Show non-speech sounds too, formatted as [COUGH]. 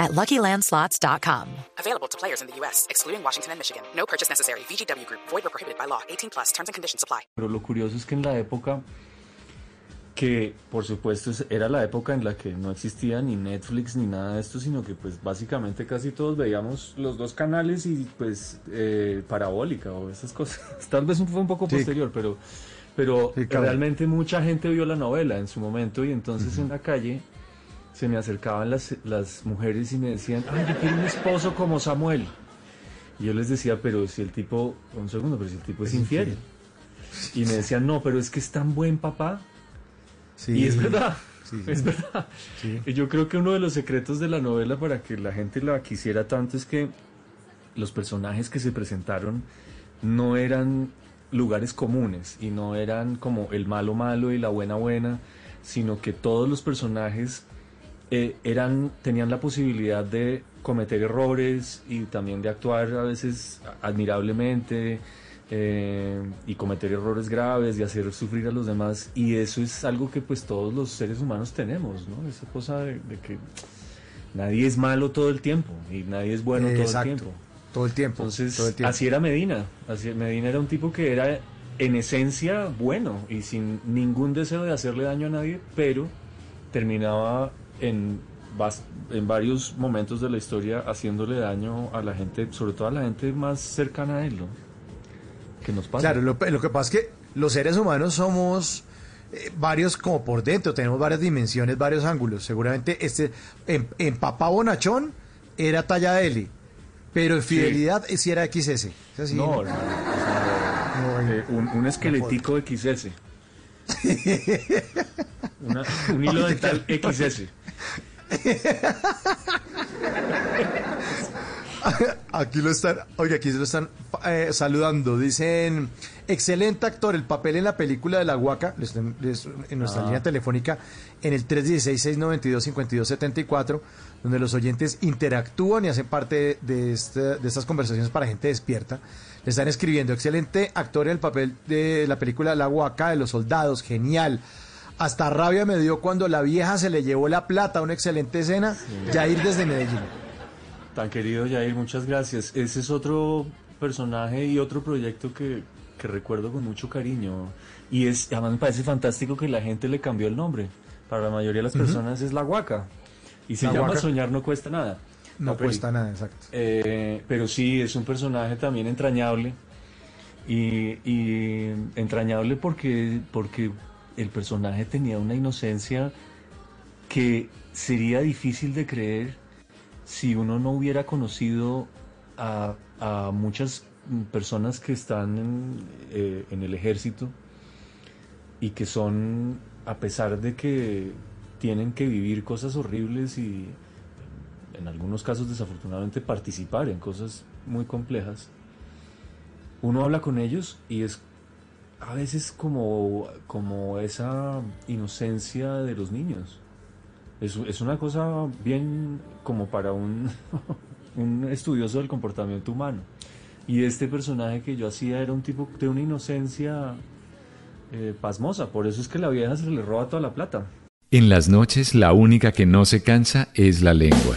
at LuckyLandSlots.com. Available to players in the U.S., excluding Washington and Michigan. No purchase necessary. VGW Group. Void or prohibited by law. 18 plus. Terms and conditions apply. Pero lo curioso es que en la época que por supuesto es- era la época en la que no existía ni Netflix ni nada de esto, sino que pues básicamente casi todos veíamos los dos canales y pues eh, parabólica o esas cosas. [LAUGHS] Tal vez fue un poco Sí. posterior, pero, pero Sí, realmente mucha gente vio la novela en su momento y entonces en la calle se me acercaban las, las mujeres y me decían, ay, yo quiero un esposo como Samuel. Y yo les decía, pero si el tipo, un segundo, pero si el tipo es, infiel. Y me decían, no, pero es que es tan buen papá. Sí, Y es verdad, sí, sí. es verdad. Y yo creo que uno de los secretos de la novela para que la gente la quisiera tanto es que los personajes que se presentaron no eran lugares comunes y no eran como el malo malo y la buena buena, sino que todos los personajes eh, eran tenían la posibilidad de cometer errores y también de actuar a veces admirablemente eh, y cometer errores graves y hacer sufrir a los demás y eso es algo que pues todos los seres humanos tenemos, ¿no? Esa cosa de, de que nadie es malo todo el tiempo y nadie es bueno todo el tiempo. Todo el tiempo. Entonces, todo el tiempo. así era Medina. Así, Medina era un tipo que era en esencia bueno y sin ningún deseo de hacerle daño a nadie, pero terminaba en, en varios momentos de la historia haciéndole daño a la gente, sobre todo a la gente más cercana a él, ¿no? Que nos pasa. Claro, lo, lo que pasa es que los seres humanos somos eh, varios como por dentro, tenemos varias dimensiones, varios ángulos. Seguramente este en, en papá bonachón era talla L, pero en fidelidad eh, sí era XS. Es así, no, ¿no? hermano, o sea, eh, un, un esqueletico XS. [LAUGHS] Una- un hilo dental XS. Aquí lo están, oye, aquí se lo están eh, saludando. Dicen, excelente actor, el papel en la película de la Huaca, les- les- en nuestra Ah. línea telefónica, en el 316-692-5274, donde los oyentes interactúan y hacen parte de, este- de estas conversaciones para gente despierta. Le están escribiendo, excelente actor en el papel de la película La Huaca, de los soldados, genial. Hasta rabia me dio cuando la vieja se le llevó la plata, una excelente escena. Jair desde Medellín. Tan querido Jair, muchas gracias. Ese es otro personaje y otro proyecto que, que recuerdo con mucho cariño. Y es, además me parece fantástico que la gente le cambió el nombre. Para la mayoría de las personas es La Huaca. Y se La llama Huaca. Soñar no cuesta nada. No cuesta nada, exacto. Eh, pero sí, es un personaje también entrañable. Y, y entrañable porque, porque el personaje tenía una inocencia que sería difícil de creer si uno no hubiera conocido a, muchas personas que están eh, en el ejército y que son, a pesar de que tienen que vivir cosas horribles y en algunos casos desafortunadamente participar en cosas muy complejas, uno habla con ellos y es a veces como, como esa inocencia de los niños. Es, es una cosa bien como para un, [LAUGHS] un estudioso del comportamiento humano. Y este personaje que yo hacía era un tipo de una inocencia eh, pasmosa. Por eso es que la vieja se le roba toda la plata. En las noches la única que no se cansa es la lengua.